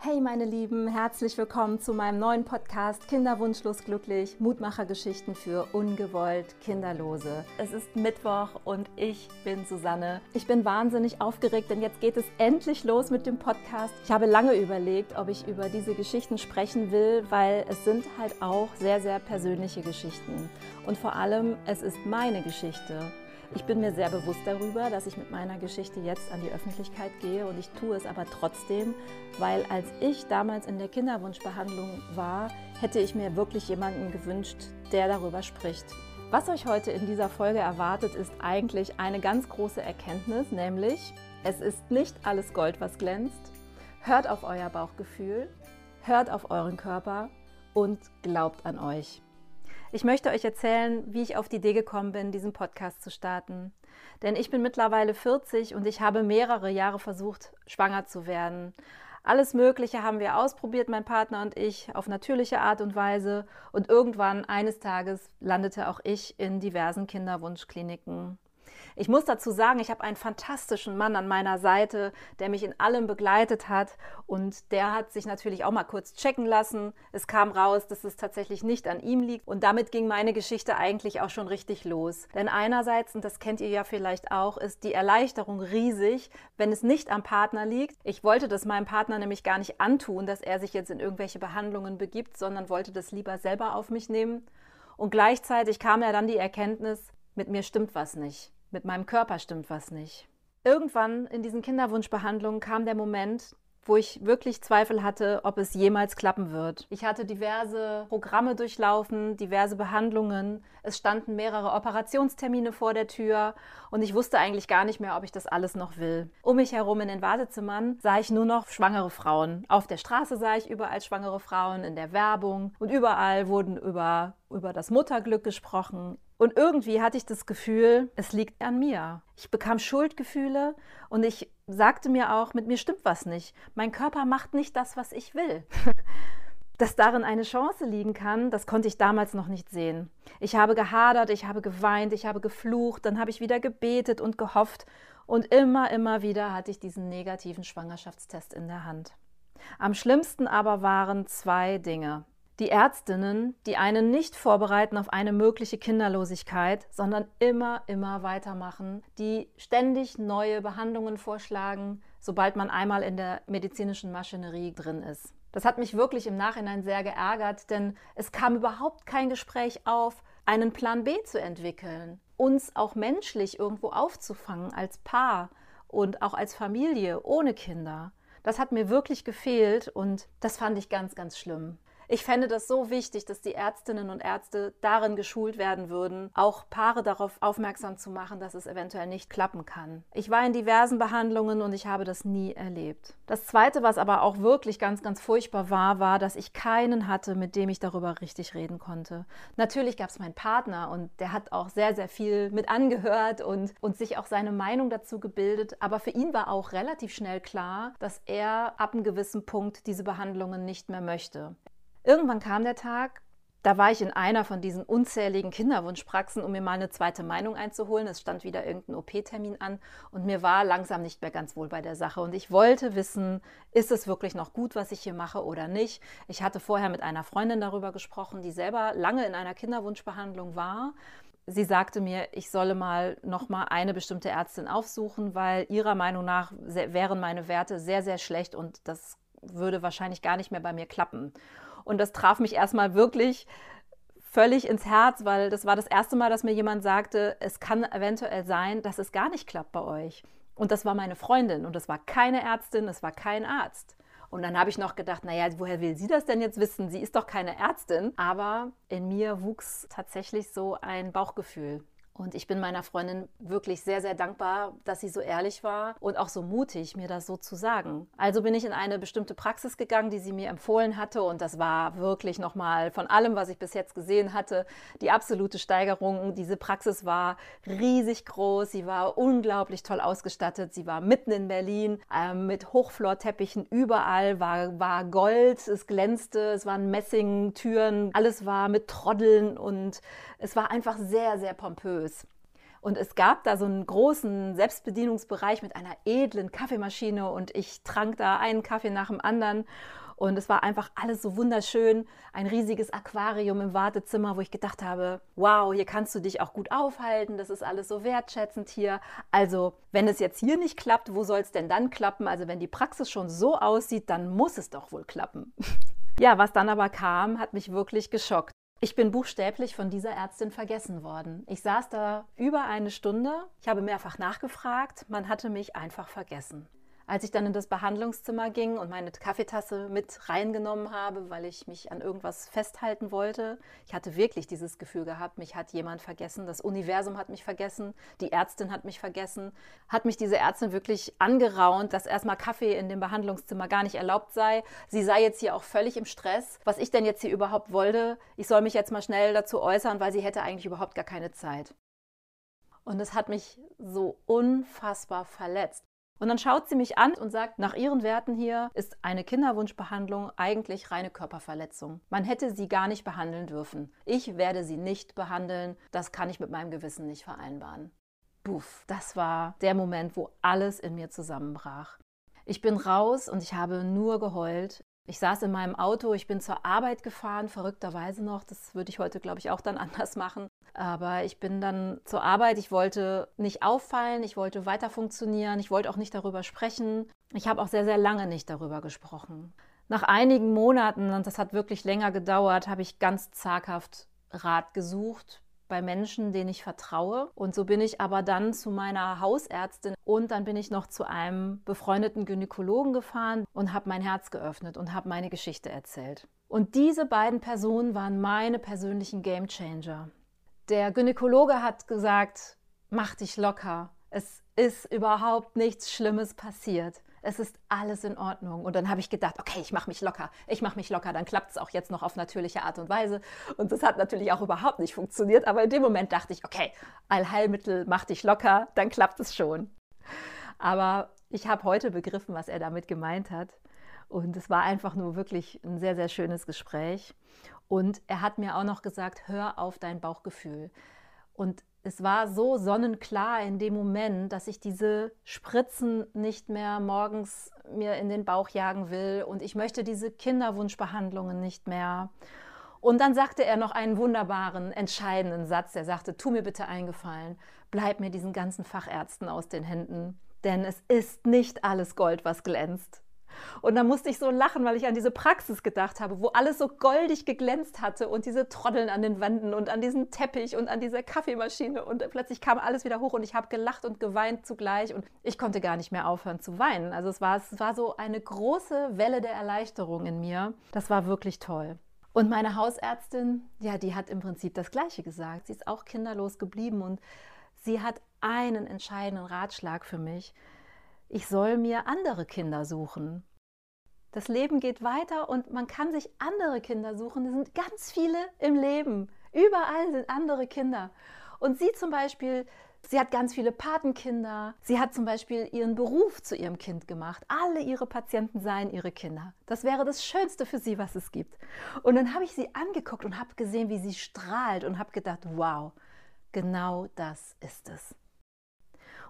Hey meine Lieben, herzlich willkommen zu meinem neuen Podcast Kinderwunschlos glücklich, Mutmachergeschichten für ungewollt Kinderlose. Es ist Mittwoch und ich bin Susanne. Ich bin wahnsinnig aufgeregt, denn jetzt geht es endlich los mit dem Podcast. Ich habe lange überlegt, ob ich über diese Geschichten sprechen will, weil es sind halt auch sehr, sehr persönliche Geschichten. Und vor allem, es ist meine Geschichte. Ich bin mir sehr bewusst darüber, dass ich mit meiner Geschichte jetzt an die Öffentlichkeit gehe und ich tue es aber trotzdem, weil als ich damals in der Kinderwunschbehandlung war, hätte ich mir wirklich jemanden gewünscht, der darüber spricht. Was euch heute in dieser Folge erwartet, ist eigentlich eine ganz große Erkenntnis, nämlich es ist nicht alles Gold, was glänzt. Hört auf euer Bauchgefühl, hört auf euren Körper und glaubt an euch. Ich möchte euch erzählen, wie ich auf die Idee gekommen bin, diesen Podcast zu starten. Denn ich bin mittlerweile 40 und ich habe mehrere Jahre versucht, schwanger zu werden. Alles Mögliche haben wir ausprobiert, mein Partner und ich, auf natürliche Art und Weise. Und irgendwann, eines Tages, landete auch ich in diversen Kinderwunschkliniken. Ich muss dazu sagen, ich habe einen fantastischen Mann an meiner Seite, der mich in allem begleitet hat und der hat sich natürlich auch mal kurz checken lassen. Es kam raus, dass es tatsächlich nicht an ihm liegt und damit ging meine Geschichte eigentlich auch schon richtig los. Denn einerseits, und das kennt ihr ja vielleicht auch, ist die Erleichterung riesig, wenn es nicht am Partner liegt. Ich wollte das meinem Partner nämlich gar nicht antun, dass er sich jetzt in irgendwelche Behandlungen begibt, sondern wollte das lieber selber auf mich nehmen. Und gleichzeitig kam ja dann die Erkenntnis, mit mir stimmt was nicht mit meinem Körper stimmt was nicht. Irgendwann in diesen Kinderwunschbehandlungen kam der Moment, wo ich wirklich Zweifel hatte, ob es jemals klappen wird. Ich hatte diverse Programme durchlaufen, diverse Behandlungen. Es standen mehrere Operationstermine vor der Tür und ich wusste eigentlich gar nicht mehr, ob ich das alles noch will. Um mich herum in den Wartezimmern sah ich nur noch schwangere Frauen. Auf der Straße sah ich überall schwangere Frauen, in der Werbung und überall wurden über, über das Mutterglück gesprochen. Und irgendwie hatte ich das Gefühl, es liegt an mir. Ich bekam Schuldgefühle und ich sagte mir auch, mit mir stimmt was nicht. Mein Körper macht nicht das, was ich will. Dass darin eine Chance liegen kann, das konnte ich damals noch nicht sehen. Ich habe gehadert, ich habe geweint, ich habe geflucht, dann habe ich wieder gebetet und gehofft und immer, immer wieder hatte ich diesen negativen Schwangerschaftstest in der Hand. Am schlimmsten aber waren zwei Dinge. Die Ärztinnen, die einen nicht vorbereiten auf eine mögliche Kinderlosigkeit, sondern immer, immer weitermachen, die ständig neue Behandlungen vorschlagen, sobald man einmal in der medizinischen Maschinerie drin ist. Das hat mich wirklich im Nachhinein sehr geärgert, denn es kam überhaupt kein Gespräch auf, einen Plan B zu entwickeln, uns auch menschlich irgendwo aufzufangen als Paar und auch als Familie ohne Kinder. Das hat mir wirklich gefehlt und das fand ich ganz, ganz schlimm. Ich fände das so wichtig, dass die Ärztinnen und Ärzte darin geschult werden würden, auch Paare darauf aufmerksam zu machen, dass es eventuell nicht klappen kann. Ich war in diversen Behandlungen und ich habe das nie erlebt. Das Zweite, was aber auch wirklich ganz, ganz furchtbar war, war, dass ich keinen hatte, mit dem ich darüber richtig reden konnte. Natürlich gab es meinen Partner und der hat auch sehr, sehr viel mit angehört und, und sich auch seine Meinung dazu gebildet. Aber für ihn war auch relativ schnell klar, dass er ab einem gewissen Punkt diese Behandlungen nicht mehr möchte. Irgendwann kam der Tag, da war ich in einer von diesen unzähligen Kinderwunschpraxen, um mir mal eine zweite Meinung einzuholen. Es stand wieder irgendein OP-Termin an und mir war langsam nicht mehr ganz wohl bei der Sache. Und ich wollte wissen, ist es wirklich noch gut, was ich hier mache oder nicht. Ich hatte vorher mit einer Freundin darüber gesprochen, die selber lange in einer Kinderwunschbehandlung war. Sie sagte mir, ich solle mal noch mal eine bestimmte Ärztin aufsuchen, weil ihrer Meinung nach wären meine Werte sehr, sehr schlecht und das würde wahrscheinlich gar nicht mehr bei mir klappen. Und das traf mich erstmal wirklich völlig ins Herz, weil das war das erste Mal, dass mir jemand sagte, es kann eventuell sein, dass es gar nicht klappt bei euch. Und das war meine Freundin und das war keine Ärztin, es war kein Arzt. Und dann habe ich noch gedacht, naja, woher will sie das denn jetzt wissen? Sie ist doch keine Ärztin. Aber in mir wuchs tatsächlich so ein Bauchgefühl. Und ich bin meiner Freundin wirklich sehr, sehr dankbar, dass sie so ehrlich war und auch so mutig, mir das so zu sagen. Also bin ich in eine bestimmte Praxis gegangen, die sie mir empfohlen hatte. Und das war wirklich nochmal von allem, was ich bis jetzt gesehen hatte, die absolute Steigerung. Diese Praxis war riesig groß. Sie war unglaublich toll ausgestattet. Sie war mitten in Berlin äh, mit Hochflorteppichen überall, war, war Gold, es glänzte, es waren Messingtüren, alles war mit Troddeln und es war einfach sehr, sehr pompös. Und es gab da so einen großen Selbstbedienungsbereich mit einer edlen Kaffeemaschine und ich trank da einen Kaffee nach dem anderen. Und es war einfach alles so wunderschön. Ein riesiges Aquarium im Wartezimmer, wo ich gedacht habe, wow, hier kannst du dich auch gut aufhalten. Das ist alles so wertschätzend hier. Also, wenn es jetzt hier nicht klappt, wo soll es denn dann klappen? Also, wenn die Praxis schon so aussieht, dann muss es doch wohl klappen. ja, was dann aber kam, hat mich wirklich geschockt. Ich bin buchstäblich von dieser Ärztin vergessen worden. Ich saß da über eine Stunde. Ich habe mehrfach nachgefragt. Man hatte mich einfach vergessen. Als ich dann in das Behandlungszimmer ging und meine Kaffeetasse mit reingenommen habe, weil ich mich an irgendwas festhalten wollte, ich hatte wirklich dieses Gefühl gehabt, mich hat jemand vergessen, das Universum hat mich vergessen, die Ärztin hat mich vergessen, hat mich diese Ärztin wirklich angeraunt, dass erstmal Kaffee in dem Behandlungszimmer gar nicht erlaubt sei. Sie sei jetzt hier auch völlig im Stress, was ich denn jetzt hier überhaupt wollte. Ich soll mich jetzt mal schnell dazu äußern, weil sie hätte eigentlich überhaupt gar keine Zeit. Und es hat mich so unfassbar verletzt. Und dann schaut sie mich an und sagt, nach ihren Werten hier ist eine Kinderwunschbehandlung eigentlich reine Körperverletzung. Man hätte sie gar nicht behandeln dürfen. Ich werde sie nicht behandeln. Das kann ich mit meinem Gewissen nicht vereinbaren. Puff, das war der Moment, wo alles in mir zusammenbrach. Ich bin raus und ich habe nur geheult. Ich saß in meinem Auto, ich bin zur Arbeit gefahren, verrückterweise noch. Das würde ich heute, glaube ich, auch dann anders machen. Aber ich bin dann zur Arbeit. Ich wollte nicht auffallen, ich wollte weiter funktionieren, ich wollte auch nicht darüber sprechen. Ich habe auch sehr, sehr lange nicht darüber gesprochen. Nach einigen Monaten, und das hat wirklich länger gedauert, habe ich ganz zaghaft Rat gesucht bei Menschen, denen ich vertraue. Und so bin ich aber dann zu meiner Hausärztin und dann bin ich noch zu einem befreundeten Gynäkologen gefahren und habe mein Herz geöffnet und habe meine Geschichte erzählt. Und diese beiden Personen waren meine persönlichen Gamechanger. Der Gynäkologe hat gesagt, mach dich locker. Es ist überhaupt nichts Schlimmes passiert es ist alles in Ordnung. Und dann habe ich gedacht, okay, ich mache mich locker, ich mache mich locker, dann klappt es auch jetzt noch auf natürliche Art und Weise. Und das hat natürlich auch überhaupt nicht funktioniert, aber in dem Moment dachte ich, okay, Allheilmittel, mach dich locker, dann klappt es schon. Aber ich habe heute begriffen, was er damit gemeint hat. Und es war einfach nur wirklich ein sehr, sehr schönes Gespräch. Und er hat mir auch noch gesagt, hör auf dein Bauchgefühl. Und es war so sonnenklar in dem Moment, dass ich diese Spritzen nicht mehr morgens mir in den Bauch jagen will und ich möchte diese Kinderwunschbehandlungen nicht mehr. Und dann sagte er noch einen wunderbaren, entscheidenden Satz. Er sagte, tu mir bitte eingefallen, bleib mir diesen ganzen Fachärzten aus den Händen, denn es ist nicht alles Gold, was glänzt. Und da musste ich so lachen, weil ich an diese Praxis gedacht habe, wo alles so goldig geglänzt hatte und diese Trotteln an den Wänden und an diesem Teppich und an dieser Kaffeemaschine. Und plötzlich kam alles wieder hoch und ich habe gelacht und geweint zugleich und ich konnte gar nicht mehr aufhören zu weinen. Also es war, es war so eine große Welle der Erleichterung in mir. Das war wirklich toll. Und meine Hausärztin, ja, die hat im Prinzip das Gleiche gesagt. Sie ist auch kinderlos geblieben und sie hat einen entscheidenden Ratschlag für mich. Ich soll mir andere Kinder suchen. Das Leben geht weiter und man kann sich andere Kinder suchen. Es sind ganz viele im Leben. Überall sind andere Kinder. Und sie zum Beispiel, sie hat ganz viele Patenkinder. Sie hat zum Beispiel ihren Beruf zu ihrem Kind gemacht. Alle ihre Patienten seien ihre Kinder. Das wäre das Schönste für sie, was es gibt. Und dann habe ich sie angeguckt und habe gesehen, wie sie strahlt und habe gedacht, wow, genau das ist es.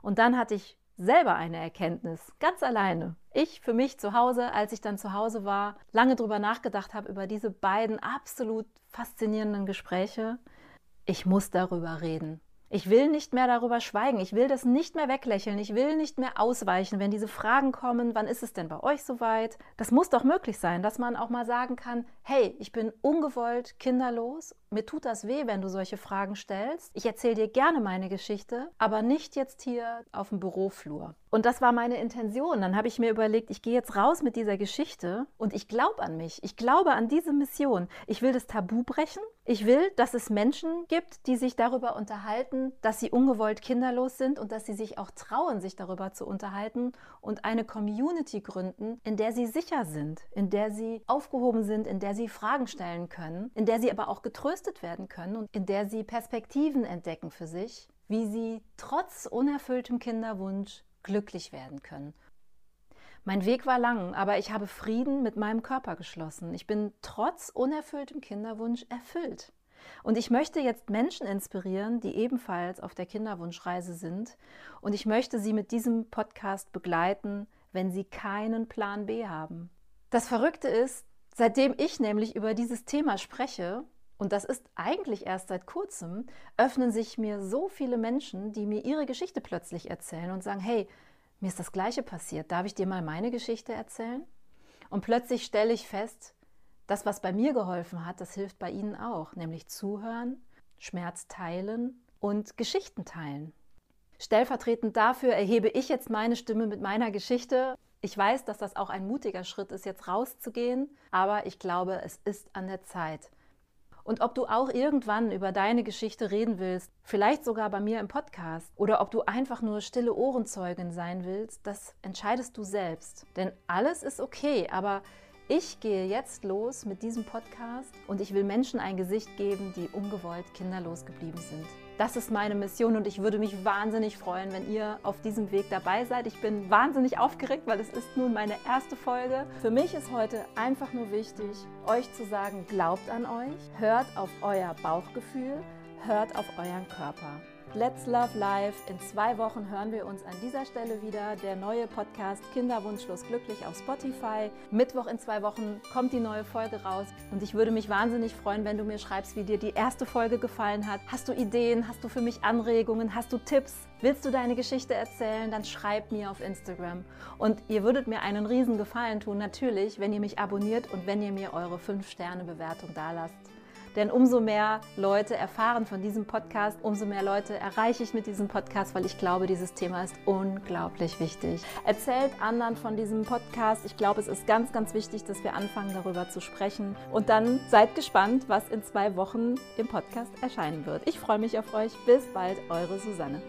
Und dann hatte ich selber eine Erkenntnis, ganz alleine. Ich für mich zu Hause, als ich dann zu Hause war, lange drüber nachgedacht habe über diese beiden absolut faszinierenden Gespräche. Ich muss darüber reden. Ich will nicht mehr darüber schweigen. Ich will das nicht mehr weglächeln. Ich will nicht mehr ausweichen, wenn diese Fragen kommen. Wann ist es denn bei euch soweit? Das muss doch möglich sein, dass man auch mal sagen kann: Hey, ich bin ungewollt kinderlos. Mir tut das weh, wenn du solche Fragen stellst. Ich erzähle dir gerne meine Geschichte, aber nicht jetzt hier auf dem Büroflur. Und das war meine Intention. Dann habe ich mir überlegt, ich gehe jetzt raus mit dieser Geschichte und ich glaube an mich. Ich glaube an diese Mission. Ich will das Tabu brechen. Ich will, dass es Menschen gibt, die sich darüber unterhalten, dass sie ungewollt kinderlos sind und dass sie sich auch trauen, sich darüber zu unterhalten und eine Community gründen, in der sie sicher sind, in der sie aufgehoben sind, in der sie Fragen stellen können, in der sie aber auch getröstet werden können und in der sie Perspektiven entdecken für sich, wie sie trotz unerfülltem Kinderwunsch glücklich werden können. Mein Weg war lang, aber ich habe Frieden mit meinem Körper geschlossen. Ich bin trotz unerfülltem Kinderwunsch erfüllt. Und ich möchte jetzt Menschen inspirieren, die ebenfalls auf der Kinderwunschreise sind. Und ich möchte sie mit diesem Podcast begleiten, wenn sie keinen Plan B haben. Das Verrückte ist, seitdem ich nämlich über dieses Thema spreche, und das ist eigentlich erst seit kurzem, öffnen sich mir so viele Menschen, die mir ihre Geschichte plötzlich erzählen und sagen, hey, mir ist das gleiche passiert, darf ich dir mal meine Geschichte erzählen? Und plötzlich stelle ich fest, das, was bei mir geholfen hat, das hilft bei Ihnen auch, nämlich zuhören, Schmerz teilen und Geschichten teilen. Stellvertretend dafür erhebe ich jetzt meine Stimme mit meiner Geschichte. Ich weiß, dass das auch ein mutiger Schritt ist, jetzt rauszugehen, aber ich glaube, es ist an der Zeit. Und ob du auch irgendwann über deine Geschichte reden willst, vielleicht sogar bei mir im Podcast, oder ob du einfach nur stille Ohrenzeugin sein willst, das entscheidest du selbst. Denn alles ist okay, aber ich gehe jetzt los mit diesem Podcast und ich will Menschen ein Gesicht geben, die ungewollt kinderlos geblieben sind. Das ist meine Mission und ich würde mich wahnsinnig freuen, wenn ihr auf diesem Weg dabei seid. Ich bin wahnsinnig aufgeregt, weil es ist nun meine erste Folge. Für mich ist heute einfach nur wichtig, euch zu sagen, glaubt an euch, hört auf euer Bauchgefühl, hört auf euren Körper. Let's Love Life. In zwei Wochen hören wir uns an dieser Stelle wieder. Der neue Podcast Kinderwunschlos glücklich auf Spotify. Mittwoch in zwei Wochen kommt die neue Folge raus. Und ich würde mich wahnsinnig freuen, wenn du mir schreibst, wie dir die erste Folge gefallen hat. Hast du Ideen? Hast du für mich Anregungen? Hast du Tipps? Willst du deine Geschichte erzählen? Dann schreib mir auf Instagram. Und ihr würdet mir einen riesen Gefallen tun, natürlich, wenn ihr mich abonniert und wenn ihr mir eure 5-Sterne-Bewertung dalasst. Denn umso mehr Leute erfahren von diesem Podcast, umso mehr Leute erreiche ich mit diesem Podcast, weil ich glaube, dieses Thema ist unglaublich wichtig. Erzählt anderen von diesem Podcast. Ich glaube, es ist ganz, ganz wichtig, dass wir anfangen, darüber zu sprechen. Und dann seid gespannt, was in zwei Wochen im Podcast erscheinen wird. Ich freue mich auf euch. Bis bald, eure Susanne.